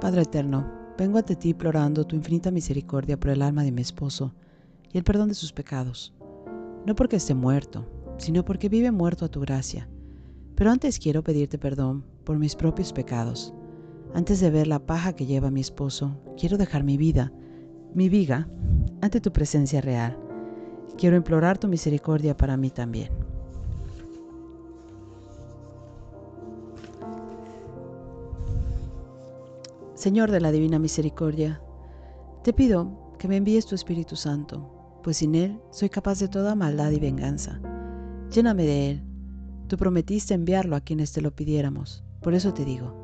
Padre eterno, vengo ante ti implorando tu infinita misericordia por el alma de mi esposo y el perdón de sus pecados. No porque esté muerto, sino porque vive muerto a tu gracia. Pero antes quiero pedirte perdón por mis propios pecados. Antes de ver la paja que lleva mi esposo, quiero dejar mi vida, mi viga, ante tu presencia real. Quiero implorar tu misericordia para mí también. Señor de la Divina Misericordia, te pido que me envíes tu Espíritu Santo, pues sin Él soy capaz de toda maldad y venganza. Lléname de Él. Tú prometiste enviarlo a quienes te lo pidiéramos. Por eso te digo,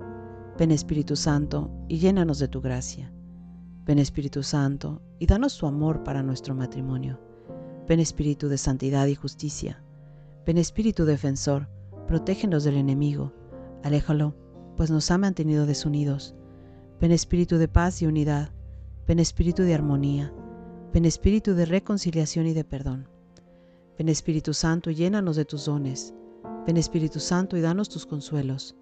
ven Espíritu Santo y llénanos de tu gracia. Ven Espíritu Santo y danos tu amor para nuestro matrimonio. Ven Espíritu de santidad y justicia. Ven Espíritu defensor, protégenos del enemigo. Aléjalo, pues nos ha mantenido desunidos Ven espíritu de paz y unidad, ven espíritu de armonía, ven espíritu de reconciliación y de perdón. Ven Espíritu Santo y llénanos de tus dones. Ven Espíritu Santo y danos tus consuelos.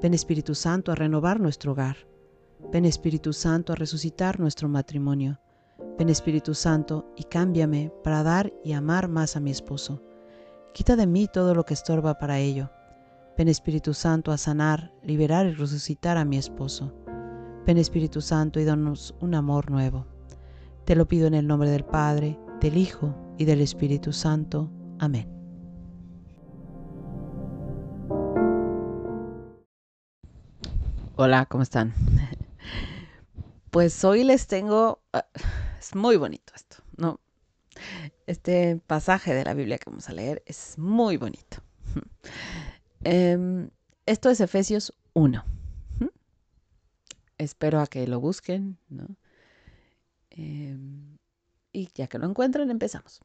Ven Espíritu Santo a renovar nuestro hogar. Ven Espíritu Santo a resucitar nuestro matrimonio. Ven Espíritu Santo y cámbiame para dar y amar más a mi esposo. Quita de mí todo lo que estorba para ello. Ven Espíritu Santo a sanar, liberar y resucitar a mi esposo. Ven Espíritu Santo y danos un amor nuevo. Te lo pido en el nombre del Padre, del Hijo y del Espíritu Santo. Amén. Hola, ¿cómo están? Pues hoy les tengo, ah, es muy bonito esto, ¿no? Este pasaje de la Biblia que vamos a leer es muy bonito. Em, esto es Efesios 1 espero a que lo busquen, ¿no? Em, y ya que lo encuentren, empezamos.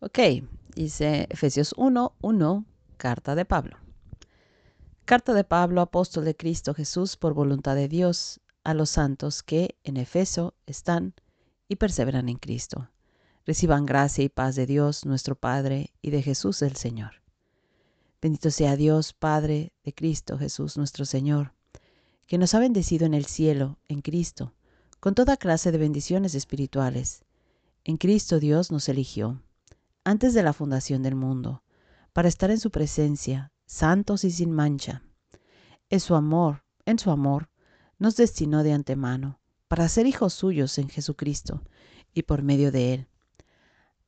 Ok, dice Efesios 1, 1, carta de Pablo. Carta de Pablo, apóstol de Cristo Jesús, por voluntad de Dios, a los santos que en Efeso están y perseveran en Cristo. Reciban gracia y paz de Dios nuestro Padre y de Jesús el Señor. Bendito sea Dios, Padre de Cristo Jesús nuestro Señor, que nos ha bendecido en el cielo, en Cristo, con toda clase de bendiciones espirituales. En Cristo Dios nos eligió, antes de la fundación del mundo, para estar en su presencia, santos y sin mancha. En su amor, en su amor, nos destinó de antemano para ser hijos suyos en Jesucristo y por medio de Él.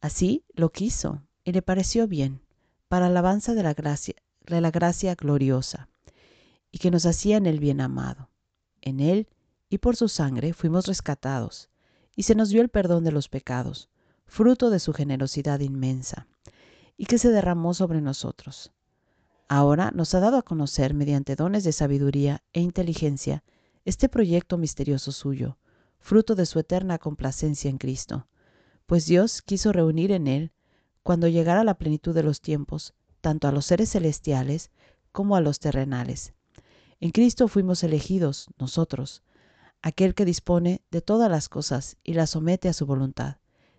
Así lo quiso y le pareció bien, para alabanza de la gracia, de la gracia gloriosa, y que nos hacía en el bien amado. En Él y por su sangre fuimos rescatados, y se nos dio el perdón de los pecados, fruto de su generosidad inmensa, y que se derramó sobre nosotros. Ahora nos ha dado a conocer mediante dones de sabiduría e inteligencia este proyecto misterioso suyo, fruto de su eterna complacencia en Cristo, pues Dios quiso reunir en él, cuando llegara la plenitud de los tiempos, tanto a los seres celestiales como a los terrenales. En Cristo fuimos elegidos, nosotros, aquel que dispone de todas las cosas y las somete a su voluntad,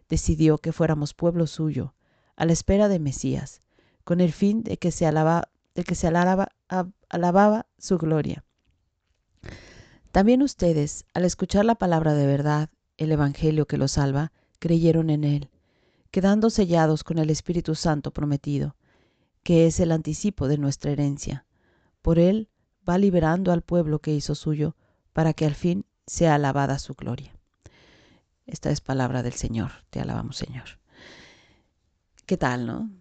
decidió que fuéramos pueblo suyo, a la espera de Mesías, con el fin de que se, alaba, de que se alababa su gloria. También ustedes, al escuchar la palabra de verdad, el Evangelio que los salva, creyeron en él, quedando sellados con el Espíritu Santo prometido, que es el anticipo de nuestra herencia. Por él va liberando al pueblo que hizo suyo, para que al fin sea alabada su gloria. Esta es palabra del Señor, te alabamos Señor. ¿Qué tal, no?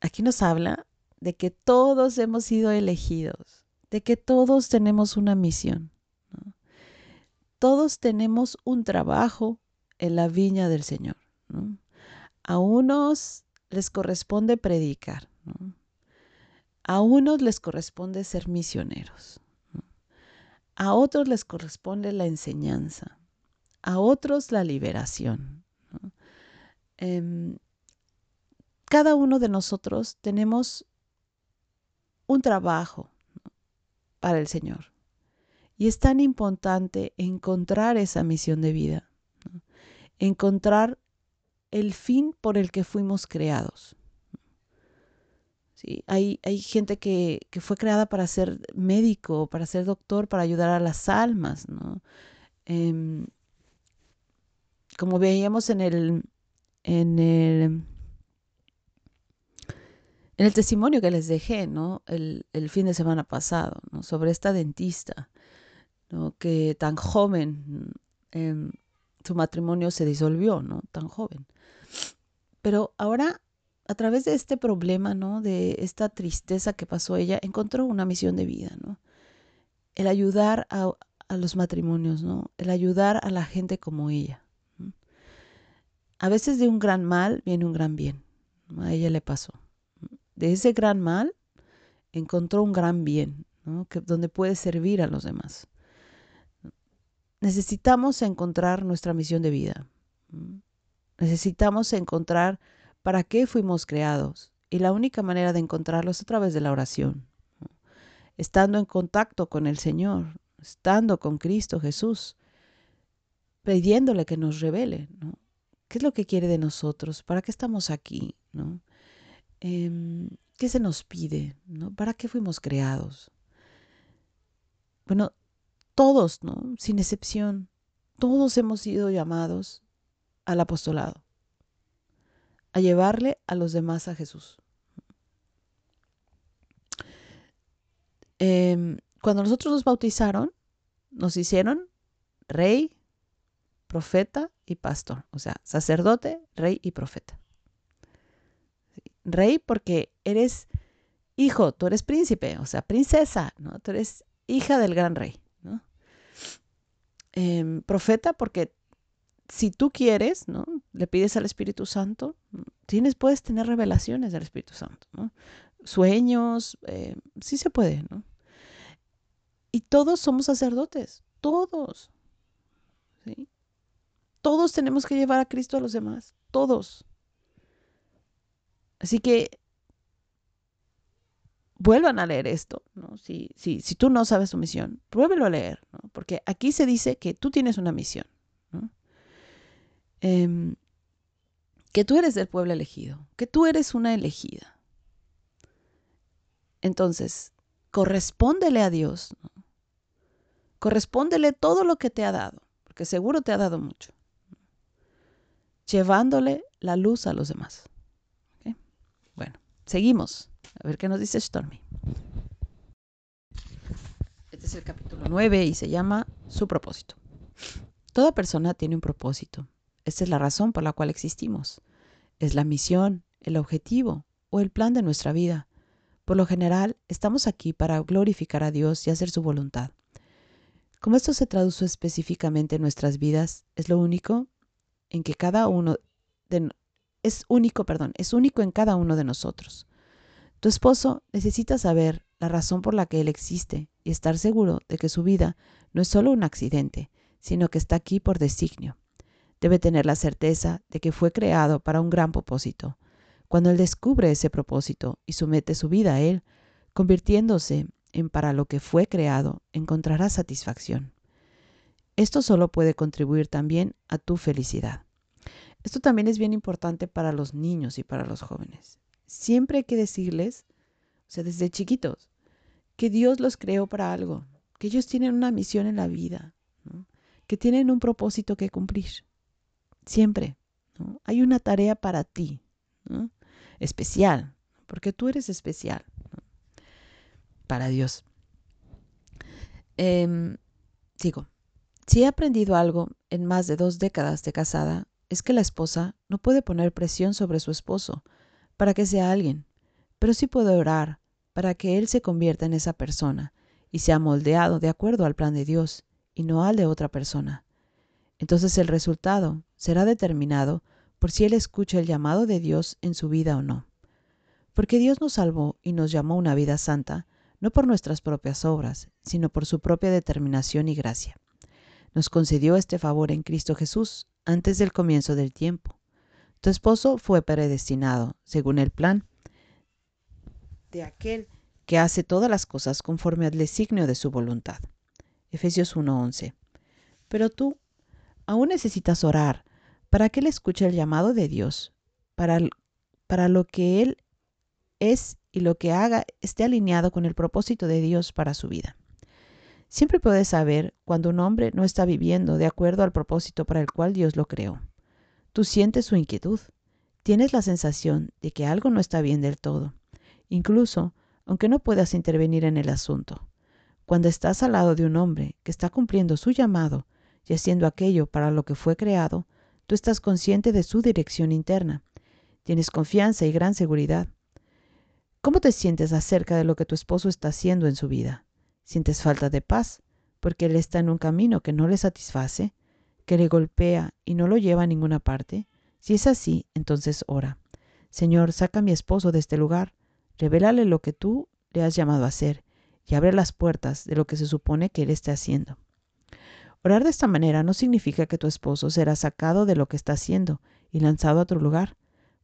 Aquí nos habla de que todos hemos sido elegidos de que todos tenemos una misión. Todos tenemos un trabajo en la viña del Señor. A unos les corresponde predicar. A unos les corresponde ser misioneros. A otros les corresponde la enseñanza. A otros la liberación. Em, cada uno de nosotros tenemos un trabajo para el Señor. Y es tan importante encontrar esa misión de vida, encontrar el fin por el que fuimos creados. ¿Sí? Hay, hay, gente que, que, fue creada para ser médico, para ser doctor, para ayudar a las almas. ¿no? Eh, como veíamos en el, en el, en el testimonio que les dejé, ¿no? El, fin de semana pasado, ¿no? Sobre esta dentista, ¿no? Que tan joven, eh, su matrimonio se disolvió, ¿no? Tan joven. Pero ahora, a través de este problema, ¿no? De esta tristeza que pasó ella, encontró una misión de vida, ¿no? El ayudar a los matrimonios, ¿no? El ayudar a la gente como ella. A veces de un gran mal viene un gran bien. A ella le pasó. De ese gran mal encontró un gran bien, ¿no? que, donde puede servir a los demás. Necesitamos encontrar nuestra misión de vida. Necesitamos encontrar para qué fuimos creados. Y la única manera de encontrarlo es a través de la oración. Estando en contacto con el Señor, estando con Cristo Jesús, pidiéndole que nos revele, ¿no? ¿Qué es lo que quiere de nosotros? ¿Para qué estamos aquí? ¿no? Eh, ¿Qué se nos pide? ¿no? ¿Para qué fuimos creados? Bueno, todos, ¿no? sin excepción, todos hemos sido llamados al apostolado, a llevarle a los demás a Jesús. Eh, cuando nosotros nos bautizaron, nos hicieron rey, profeta y pastor, o sea, sacerdote, rey y profeta. Rey porque eres hijo, tú eres príncipe, o sea, princesa, ¿no? Tú eres hija del gran rey, ¿no? Eh, profeta porque si tú quieres, ¿no? Le pides al Espíritu Santo, tienes, puedes tener revelaciones del Espíritu Santo, ¿no? Sueños, eh, sí se puede, ¿no? Y todos somos sacerdotes, todos. ¿sí? Todos tenemos que llevar a Cristo a los demás, todos. Así que vuelvan a leer esto, ¿no? Si, si, si tú no sabes tu misión, pruébelo a leer. Porque aquí se dice que tú tienes una misión. Eh, que tú eres del pueblo elegido, que tú eres una elegida. Entonces, correspóndele a Dios, ¿no? correspóndele todo lo que te ha dado, porque seguro te ha dado mucho llevándole la luz a los demás. Seguimos. A ver qué nos dice Stormy. Este es el capítulo 9 y se llama Su propósito. Toda persona tiene un propósito. Esta es la razón por la cual existimos. Es la misión, el objetivo o el plan de nuestra vida. Por lo general, estamos aquí para glorificar a Dios y hacer su voluntad. Como esto se traduce específicamente en nuestras vidas, es lo único en que cada uno de, es único, perdón, es único en cada uno de nosotros. Tu esposo necesita saber la razón por la que él existe y estar seguro de que su vida no es solo un accidente, sino que está aquí por designio. Debe tener la certeza de que fue creado para un gran propósito. Cuando él descubre ese propósito y somete su vida a él, convirtiéndose en para lo que fue creado, encontrará satisfacción. Esto solo puede contribuir también a tu felicidad. Esto también es bien importante para los niños y para los jóvenes. Siempre hay que decirles, o sea, desde chiquitos, que Dios los creó para algo, que ellos tienen una misión en la vida, que tienen un propósito que cumplir. Siempre. Hay una tarea para ti, especial, porque tú eres especial para Dios. Eh, digo, si he aprendido algo en más de dos décadas de casada, es que la esposa no puede poner presión sobre su esposo para que sea alguien, pero sí puede orar para que él se convierta en esa persona y sea moldeado de acuerdo al plan de Dios y no al de otra persona. Entonces el resultado será determinado por si él escucha el llamado de Dios en su vida o no. Porque Dios nos salvó y nos llamó una vida santa, no por nuestras propias obras, sino por su propia determinación y gracia nos concedió este favor en Cristo Jesús antes del comienzo del tiempo. Tu esposo fue predestinado, según el plan de aquel que hace todas las cosas conforme al designio de su voluntad. Efesios 1:11. Pero tú aún necesitas orar para que Él escuche el llamado de Dios, para, para lo que Él es y lo que haga esté alineado con el propósito de Dios para su vida. Siempre puedes saber cuando un hombre no está viviendo de acuerdo al propósito para el cual Dios lo creó. Tú sientes su inquietud, tienes la sensación de que algo no está bien del todo, incluso aunque no puedas intervenir en el asunto. Cuando estás al lado de un hombre que está cumpliendo su llamado y haciendo aquello para lo que fue creado, tú estás consciente de su dirección interna. Tienes confianza y gran seguridad. ¿Cómo te sientes acerca de lo que tu esposo está haciendo en su vida? ¿Sientes falta de paz porque él está en un camino que no le satisface, que le golpea y no lo lleva a ninguna parte? Si es así, entonces ora. Señor, saca a mi esposo de este lugar, revélale lo que tú le has llamado a hacer y abre las puertas de lo que se supone que él esté haciendo. Orar de esta manera no significa que tu esposo será sacado de lo que está haciendo y lanzado a otro lugar.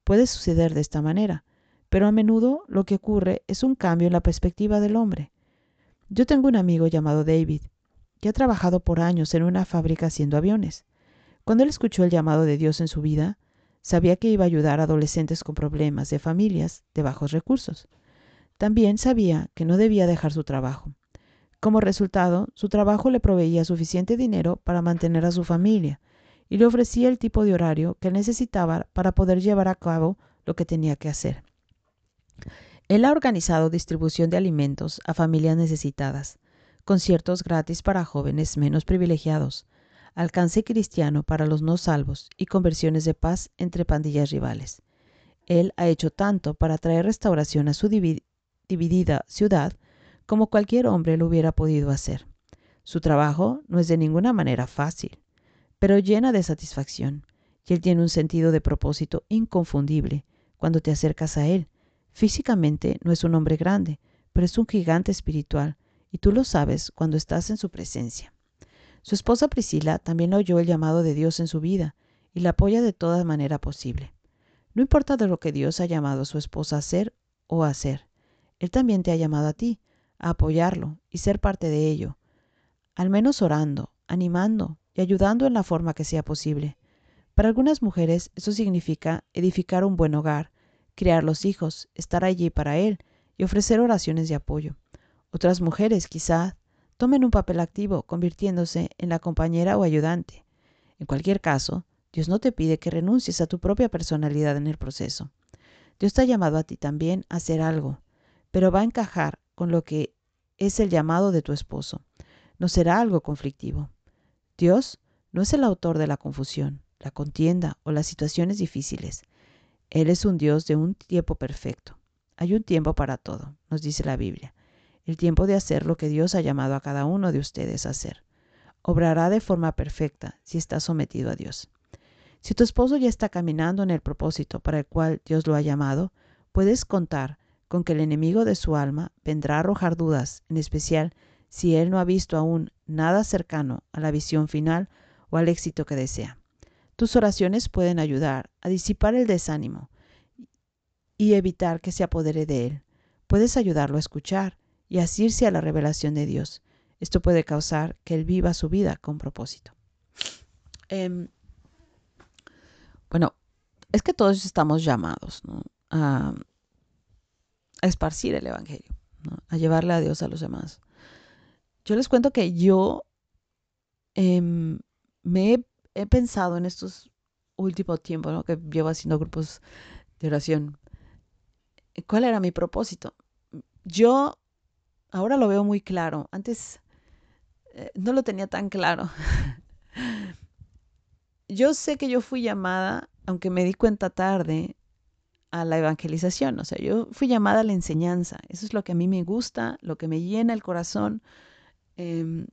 Puede suceder de esta manera, pero a menudo lo que ocurre es un cambio en la perspectiva del hombre. Yo tengo un amigo llamado David, que ha trabajado por años en una fábrica haciendo aviones. Cuando él escuchó el llamado de Dios en su vida, sabía que iba a ayudar a adolescentes con problemas de familias de bajos recursos. También sabía que no debía dejar su trabajo. Como resultado, su trabajo le proveía suficiente dinero para mantener a su familia y le ofrecía el tipo de horario que necesitaba para poder llevar a cabo lo que tenía que hacer. Él ha organizado distribución de alimentos a familias necesitadas, conciertos gratis para jóvenes menos privilegiados, alcance cristiano para los no salvos y conversiones de paz entre pandillas rivales. Él ha hecho tanto para traer restauración a su dividida ciudad como cualquier hombre lo hubiera podido hacer. Su trabajo no es de ninguna manera fácil, pero llena de satisfacción, y él tiene un sentido de propósito inconfundible cuando te acercas a él Físicamente no es un hombre grande, pero es un gigante espiritual, y tú lo sabes cuando estás en su presencia. Su esposa Priscila también oyó el llamado de Dios en su vida y la apoya de toda manera posible. No importa de lo que Dios ha llamado a su esposa a hacer o a hacer, Él también te ha llamado a ti, a apoyarlo y ser parte de ello, al menos orando, animando y ayudando en la forma que sea posible. Para algunas mujeres eso significa edificar un buen hogar, criar los hijos, estar allí para él y ofrecer oraciones de apoyo. Otras mujeres quizá tomen un papel activo, convirtiéndose en la compañera o ayudante. En cualquier caso, Dios no te pide que renuncies a tu propia personalidad en el proceso. Dios te ha llamado a ti también a hacer algo, pero va a encajar con lo que es el llamado de tu esposo. No será algo conflictivo. Dios no es el autor de la confusión, la contienda o las situaciones difíciles. Él es un Dios de un tiempo perfecto. Hay un tiempo para todo, nos dice la Biblia. El tiempo de hacer lo que Dios ha llamado a cada uno de ustedes a hacer. Obrará de forma perfecta si está sometido a Dios. Si tu esposo ya está caminando en el propósito para el cual Dios lo ha llamado, puedes contar con que el enemigo de su alma vendrá a arrojar dudas, en especial si él no ha visto aún nada cercano a la visión final o al éxito que desea. Tus oraciones pueden ayudar a disipar el desánimo y evitar que se apodere de él. Puedes ayudarlo a escuchar y asirse a la revelación de Dios. Esto puede causar que él viva su vida con propósito. Em, bueno, es que todos estamos llamados a, esparcir el Evangelio, a llevarle a Dios a los demás. Yo les cuento que yo em, me he he pensado en estos últimos tiempos que llevo haciendo grupos de oración, ¿cuál era mi propósito? Yo ahora lo veo muy claro. Antes eh, no lo tenía tan claro. yo sé que yo fui llamada, aunque me di cuenta tarde, a la evangelización. O sea, yo fui llamada a la enseñanza. Eso es lo que a mí me gusta, lo que me llena el corazón. Em,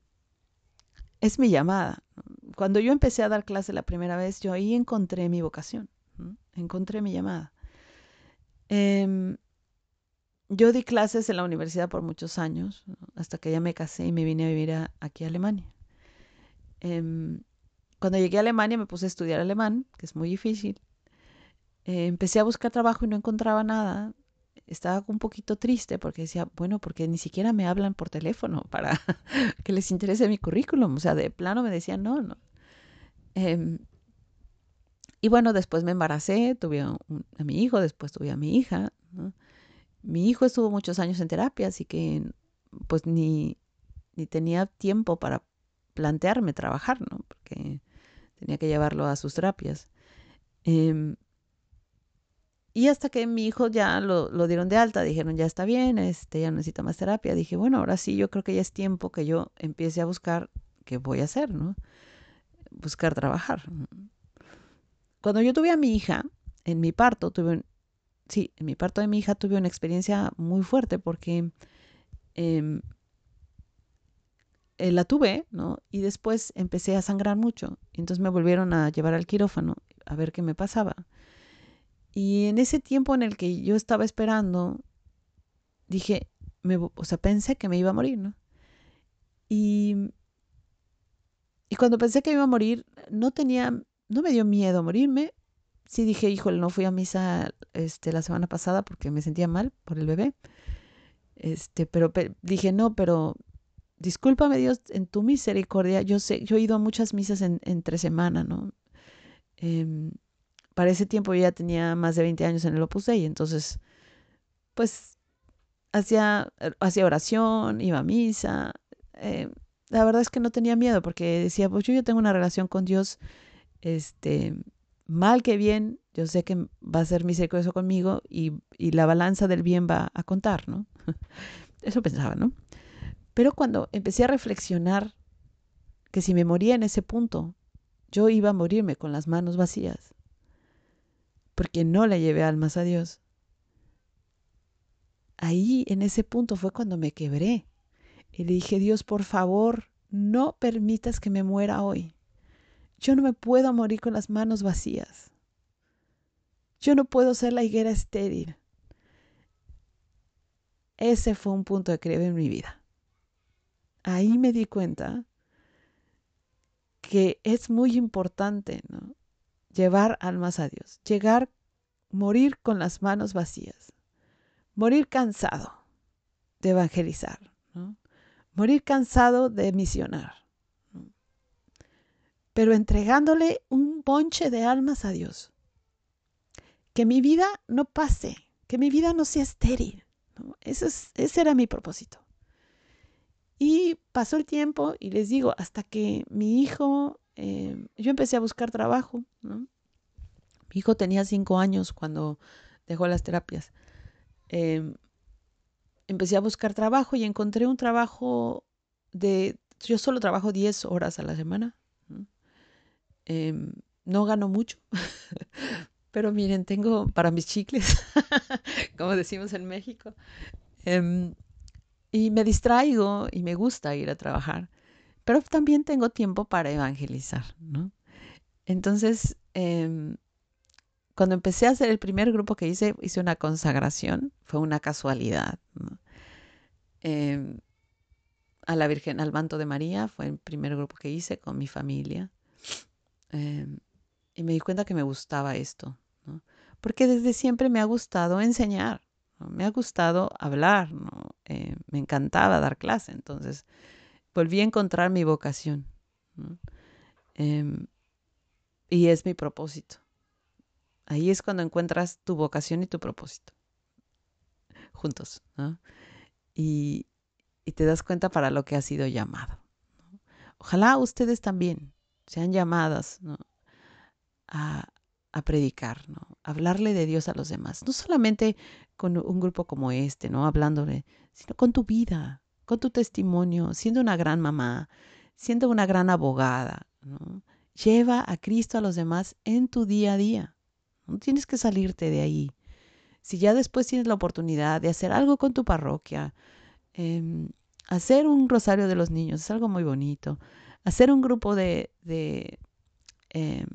es mi llamada cuando yo empecé a dar clase la primera vez, yo ahí encontré mi vocación, encontré mi llamada. Em, yo di clases en la universidad por muchos años, hasta que ya me casé y me vine a vivir aquí a Alemania. Em, cuando llegué a Alemania me puse a estudiar alemán, que es muy difícil. Eh, empecé a buscar trabajo y no encontraba nada. Estaba un poquito triste porque decía, bueno, porque ni siquiera me hablan por teléfono para que les interese mi currículum. O sea, de plano me decían, no, no. Em, y bueno, después me embaracé, tuve a, mi hijo, después tuve a mi hija. Mi hijo estuvo muchos años en terapia, así que pues ni, ni tenía tiempo para plantearme trabajar, ¿no? Porque tenía que llevarlo a sus terapias. Em, y hasta que mi hijo ya lo, lo, dieron de alta, dijeron, ya está bien, este, ya necesita más terapia. Dije, bueno, ahora sí, yo creo que ya es tiempo que yo empiece a buscar qué voy a hacer, ¿no? Buscar trabajar. Cuando yo tuve a mi hija, en mi parto, tuve, sí, en mi parto de mi hija tuve una experiencia muy fuerte porque em, eh, la tuve, ¿no? Y después empecé a sangrar mucho. Entonces me volvieron a llevar al quirófano a ver qué me pasaba. Y en ese tiempo en el que yo estaba esperando, dije, me, o sea, pensé que me iba a morir, ¿no? Y, y cuando pensé que iba a morir, no tenía, no me dio miedo morirme. Sí dije, híjole, no fui a misa este, la semana pasada porque me sentía mal por el bebé. Este, pero dije, no, pero discúlpame Dios, en tu misericordia, yo sé, yo he ido a muchas misas en, entre semana, ¿no? Em, para ese tiempo yo ya tenía más de 20 años en el Opus Dei, entonces, pues, hacía, hacía oración, iba a misa. Eh, la verdad es que no tenía miedo porque decía, pues yo, yo tengo una relación con Dios, este, mal que bien, yo sé que va a ser misericordioso conmigo y, y la balanza del bien va a contar, ¿no? Eso pensaba, ¿no? Pero cuando empecé a reflexionar que si me moría en ese punto, yo iba a morirme con las manos vacías, porque no le llevé almas a Dios. Ahí, en ese punto, fue cuando me quebré y le dije, Dios, por favor, no permitas que me muera hoy. Yo no me puedo morir con las manos vacías. Yo no puedo ser la higuera estéril. Ese fue un punto de quiebre en mi vida ahí me di cuenta que es muy importante ¿no? Llevar almas a Dios, llegar, morir con las manos vacías, morir cansado de evangelizar, ¿no? morir cansado de misionar, pero entregándole un ponche de almas a Dios. Que mi vida no pase, que mi vida no sea estéril. Ese, es, ese era mi propósito. Y pasó el tiempo y les digo, hasta que mi hijo, eh, yo empecé a buscar trabajo. Mi hijo tenía cinco años cuando dejó las terapias. Em, empecé a buscar trabajo y encontré un trabajo de, yo solo trabajo 10 horas a la semana. ¿no? Em, no gano mucho, pero miren, tengo para mis chicles, como decimos en México. Em, y me distraigo y me gusta ir a trabajar, pero también tengo tiempo para evangelizar, ¿no? Entonces, em, cuando empecé a hacer el primer grupo que hice, hice una consagración, fue una casualidad, em, a la Virgen, al manto de María, fue el primer grupo que hice con mi familia. Em, y me di cuenta que me gustaba esto, ¿no? porque desde siempre me ha gustado enseñar. Me ha gustado hablar. Eh, me encantaba dar clase, entonces volví a encontrar mi vocación. Em, y es mi propósito. Ahí es cuando encuentras tu vocación y tu propósito. Juntos. Y, te das cuenta para lo que has sido llamado. Ojalá ustedes también sean llamadas a, a predicar, ¿no? Hablarle de Dios a los demás. No solamente con un grupo como este, ¿no? Hablándole, sino con tu vida, con tu testimonio, siendo una gran mamá, siendo una gran abogada, ¿no? Lleva a Cristo a los demás en tu día a día. No tienes que salirte de ahí. Si ya después tienes la oportunidad de hacer algo con tu parroquia, em, hacer un rosario de los niños, es algo muy bonito. Hacer un grupo de, de em,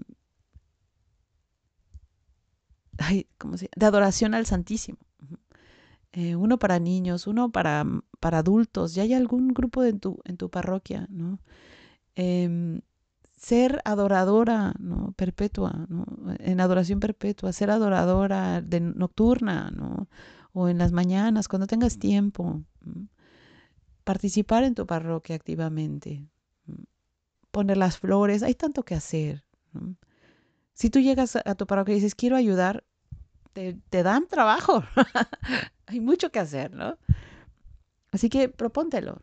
de adoración al Santísimo. Eh, uno para niños, uno para, para adultos. ¿Ya hay algún grupo en tu, en tu parroquia? ¿no? Em, ser adoradora ¿no? perpetua, ¿no? en adoración perpetua, ser adoradora de nocturna, ¿no? o en las mañanas, cuando tengas tiempo. Participar en tu parroquia activamente. Poner las flores, hay tanto que hacer. Si tú llegas a tu parroquia y dices, quiero ayudar, te, dan trabajo. hay mucho que hacer, ¿no? Así que propóntelo.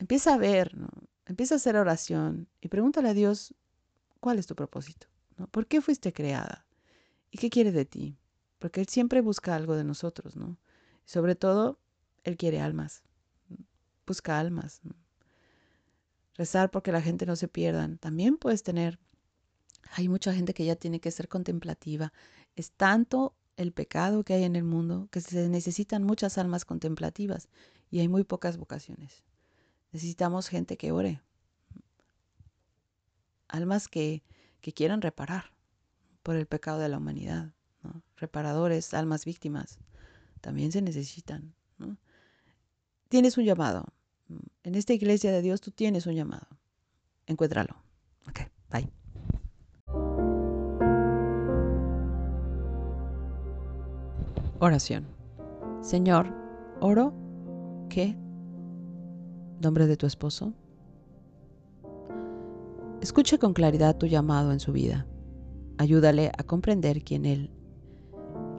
Empieza a ver, ¿no? empieza a hacer oración y pregúntale a Dios cuál es tu propósito. ¿no? ¿Por qué fuiste creada? ¿Y qué quiere de ti? Porque Él siempre busca algo de nosotros, ¿no? Y sobre todo, Él quiere almas. Busca almas. Rezar porque la gente no se pierda. También puedes tener. Hay mucha gente que ya tiene que ser contemplativa. Es tanto el pecado que hay en el mundo que se necesitan muchas almas contemplativas y hay muy pocas vocaciones. Necesitamos gente que ore. Almas que, que quieran reparar por el pecado de la humanidad. Reparadores, almas víctimas, también se necesitan. Tienes un llamado. En esta iglesia de Dios tú tienes un llamado. Encuéntralo. Ok, bye. Oración. Señor, oro que nombre de tu esposo. Escuche con claridad tu llamado en su vida. Ayúdale a comprender quién él,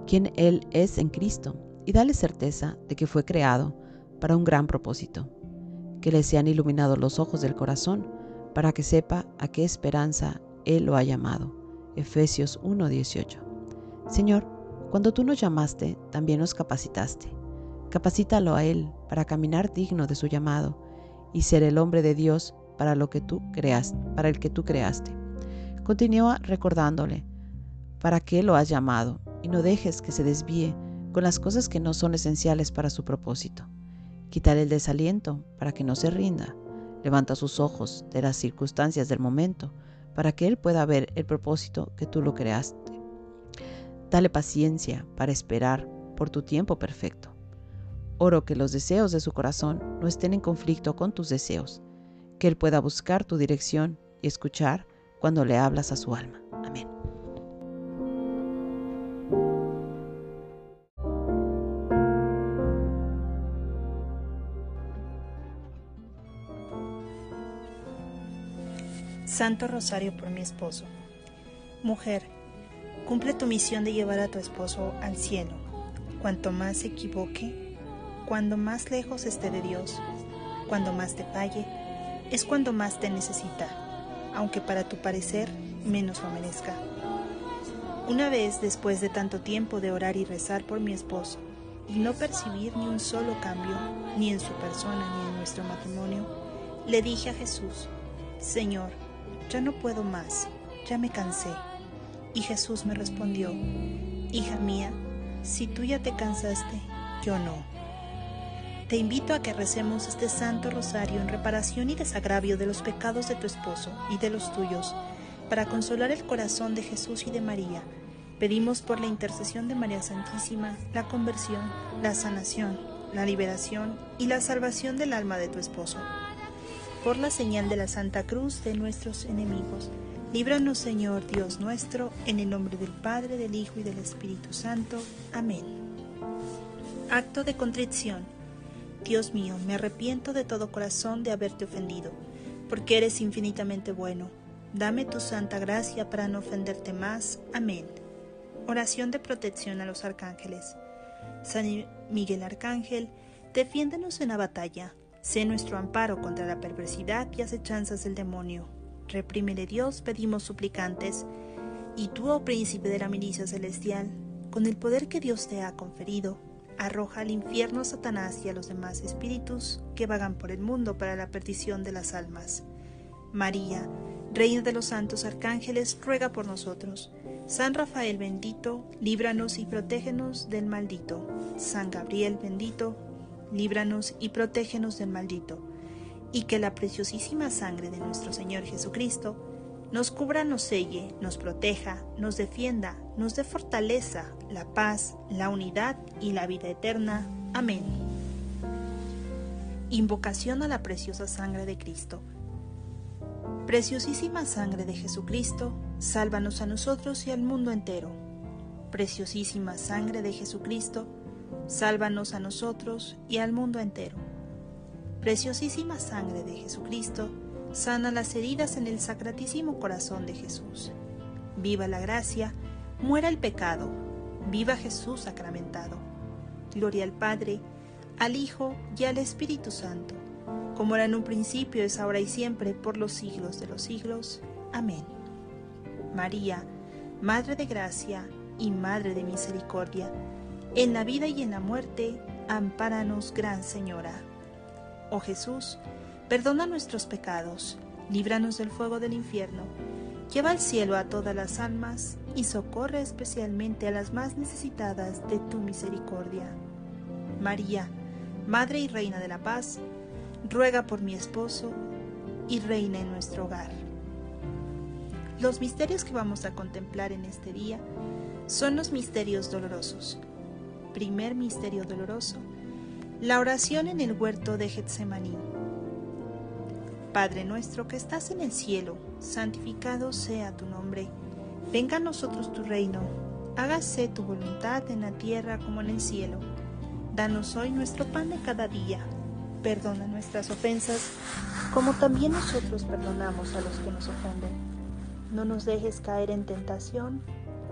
quién él es en Cristo y dale certeza de que fue creado para un gran propósito. Que le sean iluminados los ojos del corazón para que sepa a qué esperanza él lo ha llamado. Efesios 1:18. Señor, cuando tú nos llamaste, también nos capacitaste. Capacítalo a él para caminar digno de su llamado y ser el hombre de Dios para lo que tú creas, para el que tú creaste. Continúa recordándole para qué lo has llamado y no dejes que se desvíe con las cosas que no son esenciales para su propósito. Quítale el desaliento para que no se rinda. Levanta sus ojos de las circunstancias del momento para que él pueda ver el propósito que tú lo creaste. Dale paciencia para esperar por tu tiempo perfecto. Oro que los deseos de su corazón no estén en conflicto con tus deseos, que Él pueda buscar tu dirección y escuchar cuando le hablas a su alma. Amén. Santo Rosario por mi esposo. Mujer, cumple tu misión de llevar a tu esposo al cielo. Cuanto más se equivoque, cuando más lejos esté de Dios, cuando más te falle, es cuando más te necesita, aunque para tu parecer menos lo merezca. Una vez después de tanto tiempo de orar y rezar por mi esposo, y no percibir ni un solo cambio, ni en su persona ni en nuestro matrimonio, le dije a Jesús, Señor, ya no puedo más, ya me cansé. Y Jesús me respondió, Hija mía, si tú ya te cansaste, yo no. Te invito a que recemos este Santo Rosario en reparación y desagravio de los pecados de tu esposo y de los tuyos, para consolar el corazón de Jesús y de María. Pedimos por la intercesión de María Santísima la conversión, la sanación, la liberación y la salvación del alma de tu esposo. Por la señal de la Santa Cruz de nuestros enemigos, líbranos Señor Dios nuestro, en el nombre del Padre, del Hijo y del Espíritu Santo. Amén. Acto de contrición. Dios mío, me arrepiento de todo corazón de haberte ofendido, porque eres infinitamente bueno. Dame tu santa gracia para no ofenderte más. Amén. Oración de protección a los arcángeles. San Miguel Arcángel, defiéndenos en la batalla. Sé nuestro amparo contra la perversidad y acechanzas del demonio. Reprímele Dios, pedimos suplicantes. Y tú, oh príncipe de la milicia celestial, con el poder que Dios te ha conferido, arroja al infierno a Satanás y a los demás espíritus que vagan por el mundo para la perdición de las almas. María, Reina de los santos arcángeles, ruega por nosotros. San Rafael bendito, líbranos y protégenos del maldito. San Gabriel bendito, líbranos y protégenos del maldito. Y que la preciosísima sangre de nuestro Señor Jesucristo nos cubra, nos selle, nos proteja, nos defienda, nos dé fortaleza, la paz, la unidad y la vida eterna. Amén. Invocación a la preciosa sangre de Cristo. Preciosísima sangre de Jesucristo, sálvanos a nosotros y al mundo entero. Preciosísima sangre de Jesucristo, Sálvanos a nosotros y al mundo entero. Preciosísima sangre de Jesucristo, sana las heridas en el sacratísimo corazón de Jesús. Viva la gracia, muera el pecado, viva Jesús sacramentado. Gloria al Padre, al Hijo y al Espíritu Santo, como era en un principio, es ahora y siempre, por los siglos de los siglos. Amén. María, Madre de Gracia y Madre de Misericordia, en la vida y en la muerte, ampáranos, Gran Señora. Oh Jesús, perdona nuestros pecados, líbranos del fuego del infierno, lleva al cielo a todas las almas y socorre especialmente a las más necesitadas de tu misericordia. María, Madre y Reina de la Paz, ruega por mi esposo y reina en nuestro hogar. Los misterios que vamos a contemplar en este día son los misterios dolorosos. Primer misterio doloroso, la oración en el huerto de Getsemaní. Padre nuestro que estás en el cielo, santificado sea tu nombre. Venga a nosotros tu reino. Hágase tu voluntad en la tierra como en el cielo. Danos hoy nuestro pan de cada día. Perdona nuestras ofensas, como también nosotros perdonamos a los que nos ofenden no nos dejes caer en tentación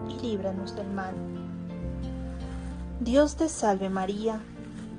y líbranos del mal. Dios te salve María,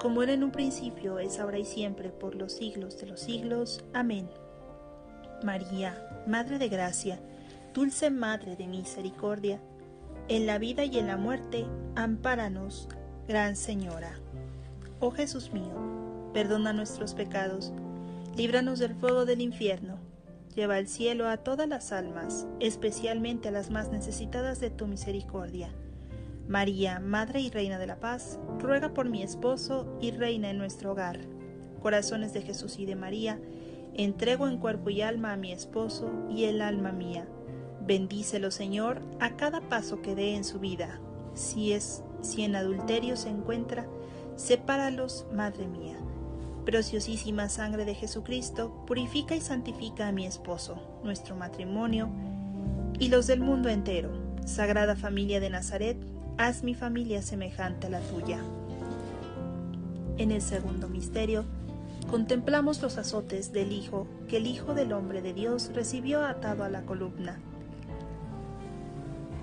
como era en un principio, es ahora y siempre, por los siglos de los siglos. Amén. María, Madre de Gracia, dulce Madre de Misericordia, en la vida y en la muerte, ampáranos, Gran Señora. Oh Jesús mío, perdona nuestros pecados, líbranos del fuego del infierno, lleva al cielo a todas las almas, especialmente a las más necesitadas de tu misericordia. María, Madre y Reina de la Paz, ruega por mi esposo y reina en nuestro hogar. Corazones de Jesús y de María, entrego en cuerpo y alma a mi esposo y el alma mía. Bendícelo, Señor, a cada paso que dé en su vida. Si es, si en adulterio se encuentra, sepáralos, Madre mía. Preciosísima sangre de Jesucristo, purifica y santifica a mi esposo, nuestro matrimonio y los del mundo entero. Sagrada familia de Nazaret, haz mi familia semejante a la tuya. En el segundo misterio, contemplamos los azotes del Hijo que el Hijo del Hombre de Dios recibió atado a la columna.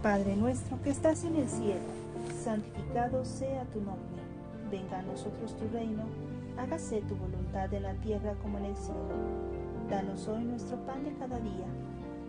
Padre nuestro que estás en el cielo, santificado sea tu nombre. Venga a nosotros tu reino hágase tu voluntad en la tierra como en el cielo. Danos hoy nuestro pan de cada día.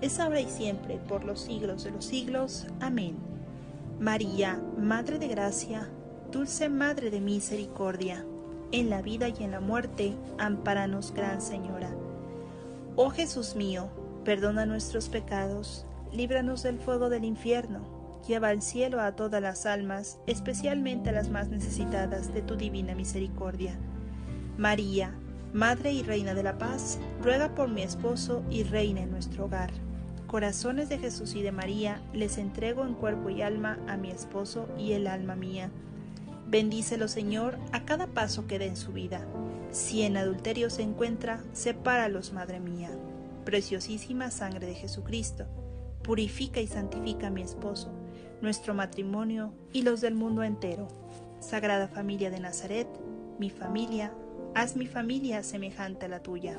es ahora y siempre, por los siglos de los siglos. Amén. María, Madre de Gracia, Dulce Madre de Misericordia, en la vida y en la muerte, amparanos, Gran Señora. Oh Jesús mío, perdona nuestros pecados, líbranos del fuego del infierno, lleva al cielo a todas las almas, especialmente a las más necesitadas de tu divina misericordia. María, Madre y Reina de la Paz, ruega por mi esposo y reina en nuestro hogar. Corazones de Jesús y de María, les entrego en cuerpo y alma a mi esposo y el alma mía. Bendícelo, Señor, a cada paso que dé en su vida. Si en adulterio se encuentra, sepáralos, Madre mía. Preciosísima sangre de Jesucristo, purifica y santifica a mi esposo, nuestro matrimonio y los del mundo entero. Sagrada familia de Nazaret, mi familia, haz mi familia semejante a la tuya.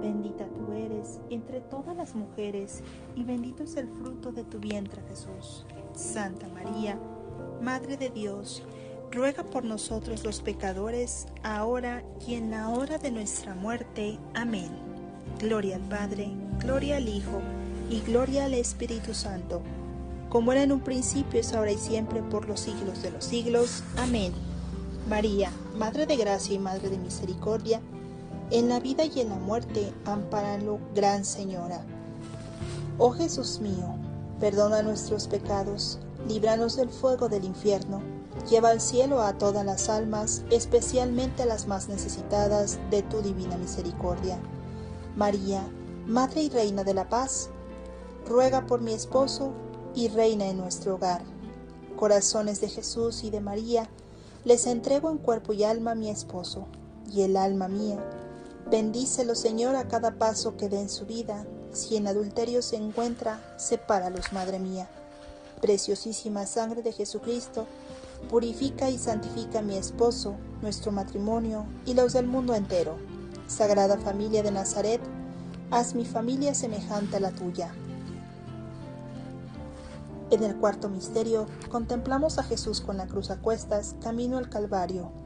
bendita tú eres entre todas las mujeres, y bendito es el fruto de tu vientre Jesús. Santa María, Madre de Dios, ruega por nosotros los pecadores, ahora y en la hora de nuestra muerte. Amén. Gloria al Padre, gloria al Hijo, y gloria al Espíritu Santo, como era en un principio, es ahora y siempre, por los siglos de los siglos. Amén. María, Madre de Gracia y Madre de Misericordia, en la vida y en la muerte, ampáralo, Gran Señora. Oh Jesús mío, perdona nuestros pecados, líbranos del fuego del infierno Lleva al cielo a todas las almas, especialmente a las más necesitadas de tu divina misericordia. María, Madre y Reina de la Paz, ruega por mi esposo y reina en nuestro hogar. Corazones de Jesús y de María, les entrego en cuerpo y alma a mi esposo y el alma mía. Bendícelo, Señor, a cada paso que dé en su vida. Si en adulterio se encuentra, sepáralos, Madre mía. Preciosísima sangre de Jesucristo, purifica y santifica a mi esposo, nuestro matrimonio y los del mundo entero. Sagrada familia de Nazaret, haz mi familia semejante a la tuya. En el cuarto misterio contemplamos a Jesús con la cruz a cuestas, camino al Calvario.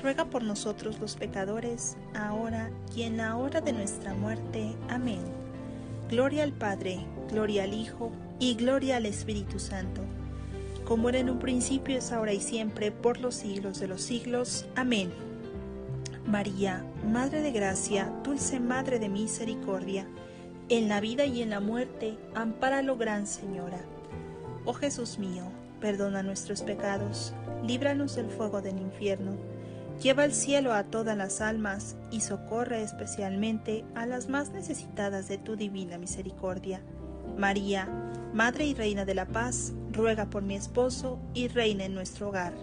ruega por nosotros los pecadores, ahora y en la hora de nuestra muerte. Amén. Gloria al Padre, gloria al Hijo, y gloria al Espíritu Santo, como era en un principio, es ahora y siempre, por los siglos de los siglos. Amén. María, Madre de Gracia, dulce Madre de Misericordia, en la vida y en la muerte, ampáralo, Gran Señora. Oh Jesús mío, perdona nuestros pecados, líbranos del fuego del infierno, lleva al cielo a todas las almas y socorre especialmente a las más necesitadas de tu divina misericordia. María, Madre y Reina de la Paz, ruega por mi esposo y reina en nuestro hogar.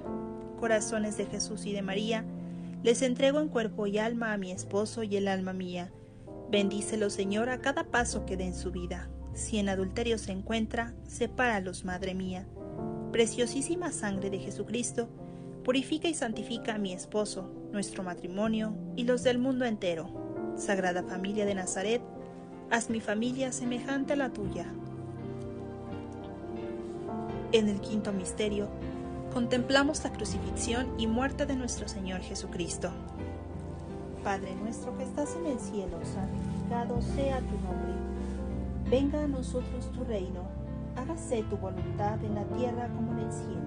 Corazones de Jesús y de María, les entrego en cuerpo y alma a mi esposo y el alma mía. Bendícelo, Señor, a cada paso que dé en su vida. Si en adulterio se encuentra, sepáralos, Madre mía. Preciosísima sangre de Jesucristo, purifica y santifica a mi esposo, nuestro matrimonio y los del mundo entero. Sagrada familia de Nazaret, haz mi familia semejante a la tuya. En el quinto misterio, contemplamos la crucifixión y muerte de nuestro Señor Jesucristo. Padre nuestro que estás en el cielo, santificado sea tu nombre Venga a nosotros tu reino, hágase tu voluntad en la tierra como en el cielo.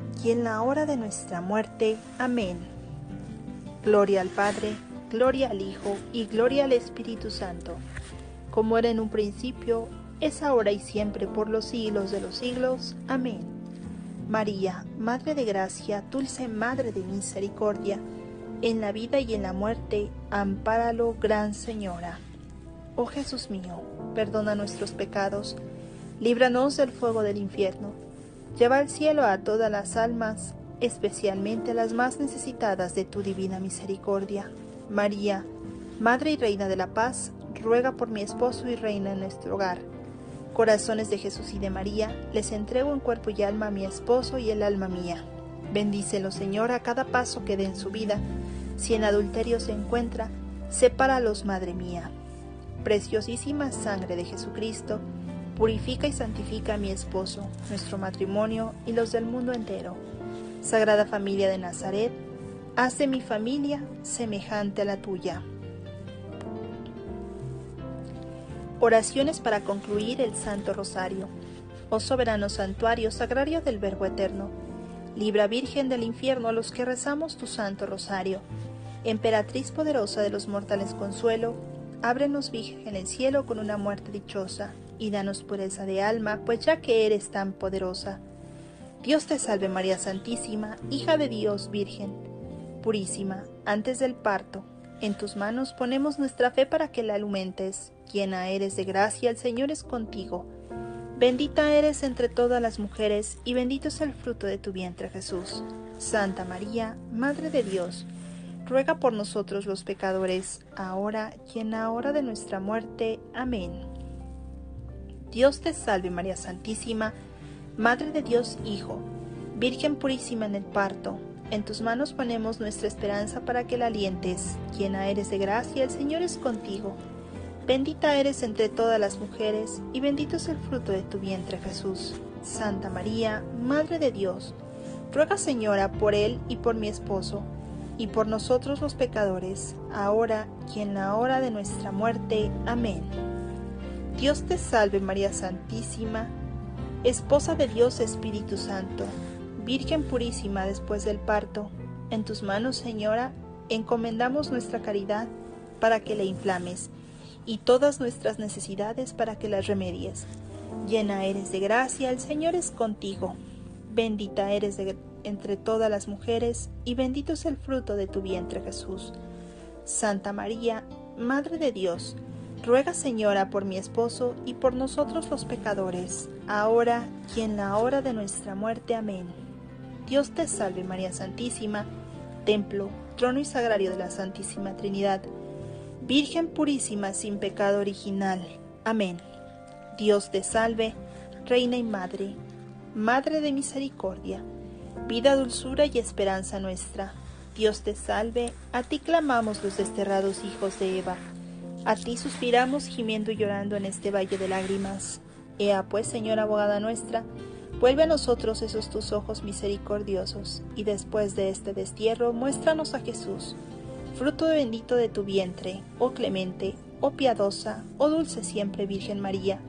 y en la hora de nuestra muerte. Amén. Gloria al Padre, gloria al Hijo y gloria al Espíritu Santo, como era en un principio, es ahora y siempre por los siglos de los siglos. Amén. María, Madre de Gracia, dulce Madre de Misericordia, en la vida y en la muerte, ampáralo, Gran Señora. Oh Jesús mío, perdona nuestros pecados, líbranos del fuego del infierno, lleva al cielo a todas las almas, especialmente a las más necesitadas de tu divina misericordia. María, Madre y Reina de la Paz, ruega por mi esposo y reina en nuestro hogar Corazones de Jesús y de María, les entrego en cuerpo y alma a mi esposo y el alma mía. Bendícelo, Señor, a cada paso que dé en su vida. Si en adulterio se encuentra, sepáralos, Madre mía. Preciosísima sangre de Jesucristo, purifica y santifica a mi esposo, nuestro matrimonio y los del mundo entero. Sagrada familia de Nazaret, haz de mi familia semejante a la tuya. Oraciones para concluir el Santo Rosario. Oh soberano santuario, sagrario del Verbo Eterno, libra Virgen del infierno a los que rezamos tu Santo Rosario. Emperatriz poderosa de los mortales consuelo, ábrenos Virgen el cielo con una muerte dichosa, y danos pureza de alma, pues ya que eres tan poderosa. Dios te salve María Santísima, hija de Dios Virgen, purísima, antes del parto, en tus manos ponemos nuestra fe para que la alumentes. Llena eres de gracia, el Señor es contigo. Bendita eres entre todas las mujeres, y bendito es el fruto de tu vientre Jesús. Santa María, Madre de Dios, ruega por nosotros los pecadores, ahora y en la hora de nuestra muerte. Amén. Dios te salve María Santísima, Madre de Dios Hijo, Virgen purísima en el parto en tus manos ponemos nuestra esperanza para que la alientes. Llena eres de gracia, el Señor es contigo. Bendita eres entre todas las mujeres, y bendito es el fruto de tu vientre Jesús. Santa María, Madre de Dios, ruega Señora por él y por mi esposo, y por nosotros los pecadores, ahora y en la hora de nuestra muerte. Amén. Dios te salve María Santísima, Esposa de Dios Espíritu Santo Virgen purísima después del parto, en tus manos, Señora, encomendamos nuestra caridad para que la inflames y todas nuestras necesidades para que las remedies. Llena eres de gracia, el Señor es contigo. Bendita eres entre todas las mujeres y bendito es el fruto de tu vientre Jesús. Santa María, Madre de Dios, ruega Señora por mi esposo y por nosotros los pecadores, ahora y en la hora de nuestra muerte. Amén. Dios te salve María Santísima, templo, trono y sagrario de la Santísima Trinidad, Virgen purísima sin pecado original. Amén. Dios te salve, Reina y Madre, Madre de misericordia, vida, dulzura y esperanza nuestra. Dios te salve, a ti clamamos los desterrados hijos de Eva, a ti suspiramos gimiendo y llorando en este valle de lágrimas. Ea pues, Señora abogada nuestra, Vuelve a nosotros esos tus ojos misericordiosos, y después de este destierro muéstranos a Jesús, fruto bendito de tu vientre, oh clemente, oh piadosa, oh dulce siempre Virgen María.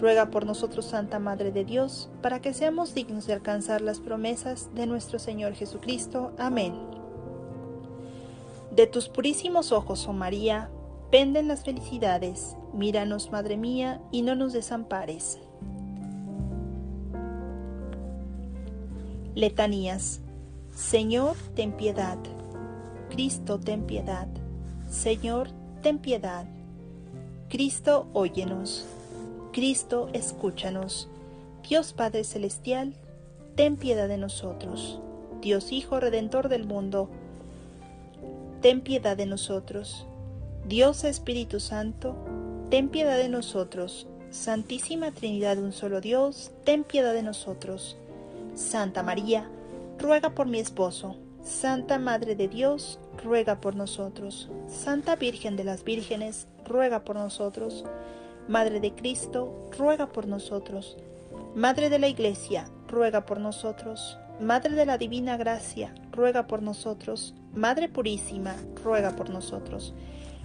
Ruega por nosotros, Santa Madre de Dios, para que seamos dignos de alcanzar las promesas de nuestro Señor Jesucristo. Amén. De tus purísimos ojos, oh María, penden las felicidades. Míranos, Madre mía, y no nos desampares. Letanías. Señor, ten piedad. Cristo, ten piedad. Señor, ten piedad. Cristo, óyenos. Cristo, escúchanos. Dios Padre Celestial, ten piedad de nosotros. Dios Hijo Redentor del mundo, ten piedad de nosotros. Dios Espíritu Santo, ten piedad de nosotros. Santísima Trinidad de un solo Dios, ten piedad de nosotros. Santa María, ruega por mi esposo. Santa Madre de Dios, ruega por nosotros. Santa Virgen de las Vírgenes, ruega por nosotros. Madre de Cristo, ruega por nosotros. Madre de la Iglesia, ruega por nosotros. Madre de la Divina Gracia, ruega por nosotros. Madre Purísima, ruega por nosotros.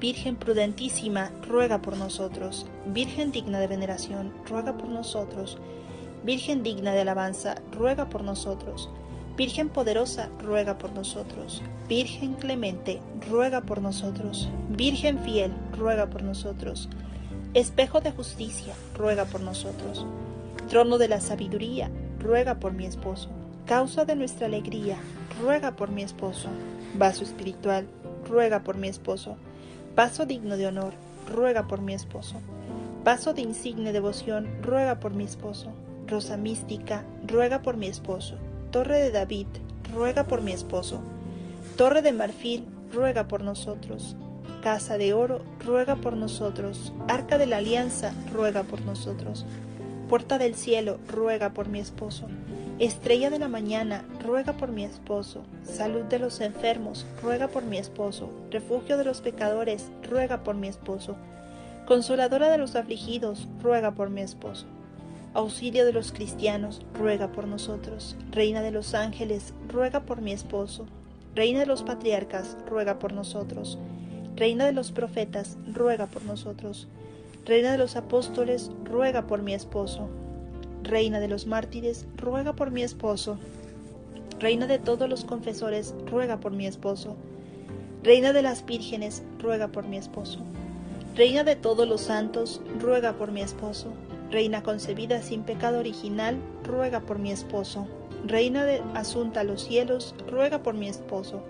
Virgen prudentísima, ruega por nosotros. Virgen digna de veneración, ruega por nosotros. Virgen digna de alabanza, ruega por nosotros. Virgen poderosa, ruega por nosotros. Virgen clemente, ruega por nosotros. Virgen fiel, ruega por nosotros. Espejo de justicia, ruega por nosotros. Trono de la sabiduría, ruega por mi esposo. Causa de nuestra alegría, ruega por mi esposo. Vaso espiritual, ruega por mi esposo. Vaso digno de honor, ruega por mi esposo. Vaso de insigne devoción, ruega por mi esposo. Rosa mística, ruega por mi esposo. Torre de David, ruega por mi esposo. Torre de marfil, ruega por nosotros. Casa de oro, ruega por nosotros. Arca de la alianza, ruega por nosotros. Puerta del cielo, ruega por mi esposo. Estrella de la mañana, ruega por mi esposo. Salud de los enfermos, ruega por mi esposo. Refugio de los pecadores, ruega por mi esposo. Consoladora de los afligidos, ruega por mi esposo. Auxilio de los cristianos, ruega por nosotros. Reina de los ángeles, ruega por mi esposo. Reina de los patriarcas, ruega por nosotros. Reina de los profetas, ruega por nosotros. Reina de los apóstoles, ruega por mi esposo. Reina de los mártires, ruega por mi esposo. Reina de todos los confesores, ruega por mi esposo. Reina de las vírgenes, ruega por mi esposo. Reina de todos los santos, ruega por mi esposo. Reina concebida sin pecado original, ruega por mi esposo. Reina de Asunta a los cielos, ruega por mi esposo.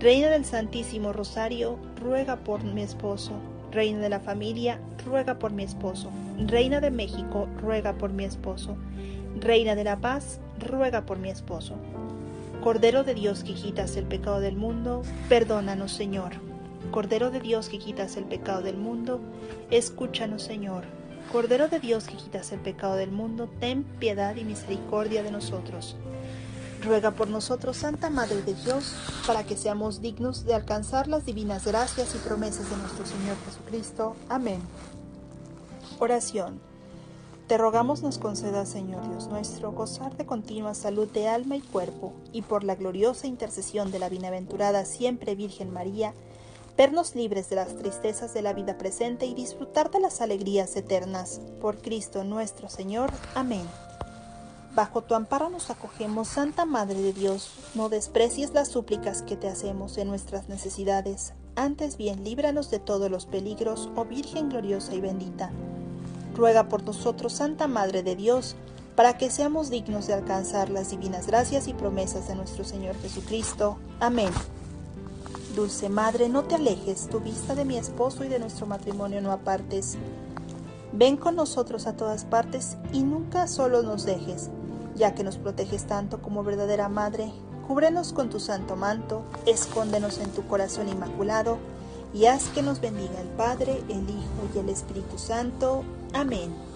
Reina del Santísimo Rosario, ruega por mi esposo. Reina de la familia, ruega por mi esposo. Reina de México, ruega por mi esposo. Reina de la paz, ruega por mi esposo. Cordero de Dios que quitas el pecado del mundo, perdónanos Señor. Cordero de Dios que quitas el pecado del mundo, escúchanos Señor. Cordero de Dios que quitas el pecado del mundo, ten piedad y misericordia de nosotros. Ruega por nosotros, Santa Madre de Dios, para que seamos dignos de alcanzar las divinas gracias y promesas de nuestro Señor Jesucristo. Amén. Oración. Te rogamos nos conceda, Señor Dios nuestro, gozar de continua salud de alma y cuerpo, y por la gloriosa intercesión de la bienaventurada siempre Virgen María, vernos libres de las tristezas de la vida presente y disfrutar de las alegrías eternas. Por Cristo nuestro Señor. Amén. Bajo tu amparo nos acogemos, Santa Madre de Dios. No desprecies las súplicas que te hacemos en nuestras necesidades. Antes bien, líbranos de todos los peligros, oh Virgen gloriosa y bendita. Ruega por nosotros, Santa Madre de Dios, para que seamos dignos de alcanzar las divinas gracias y promesas de nuestro Señor Jesucristo. Amén. Dulce Madre, no te alejes, tu vista de mi esposo y de nuestro matrimonio no apartes. Ven con nosotros a todas partes y nunca solo nos dejes, ya que nos proteges tanto como verdadera Madre. Cúbrenos con tu santo manto, escóndenos en tu corazón inmaculado, y haz que nos bendiga el Padre, el Hijo y el Espíritu Santo. Amén.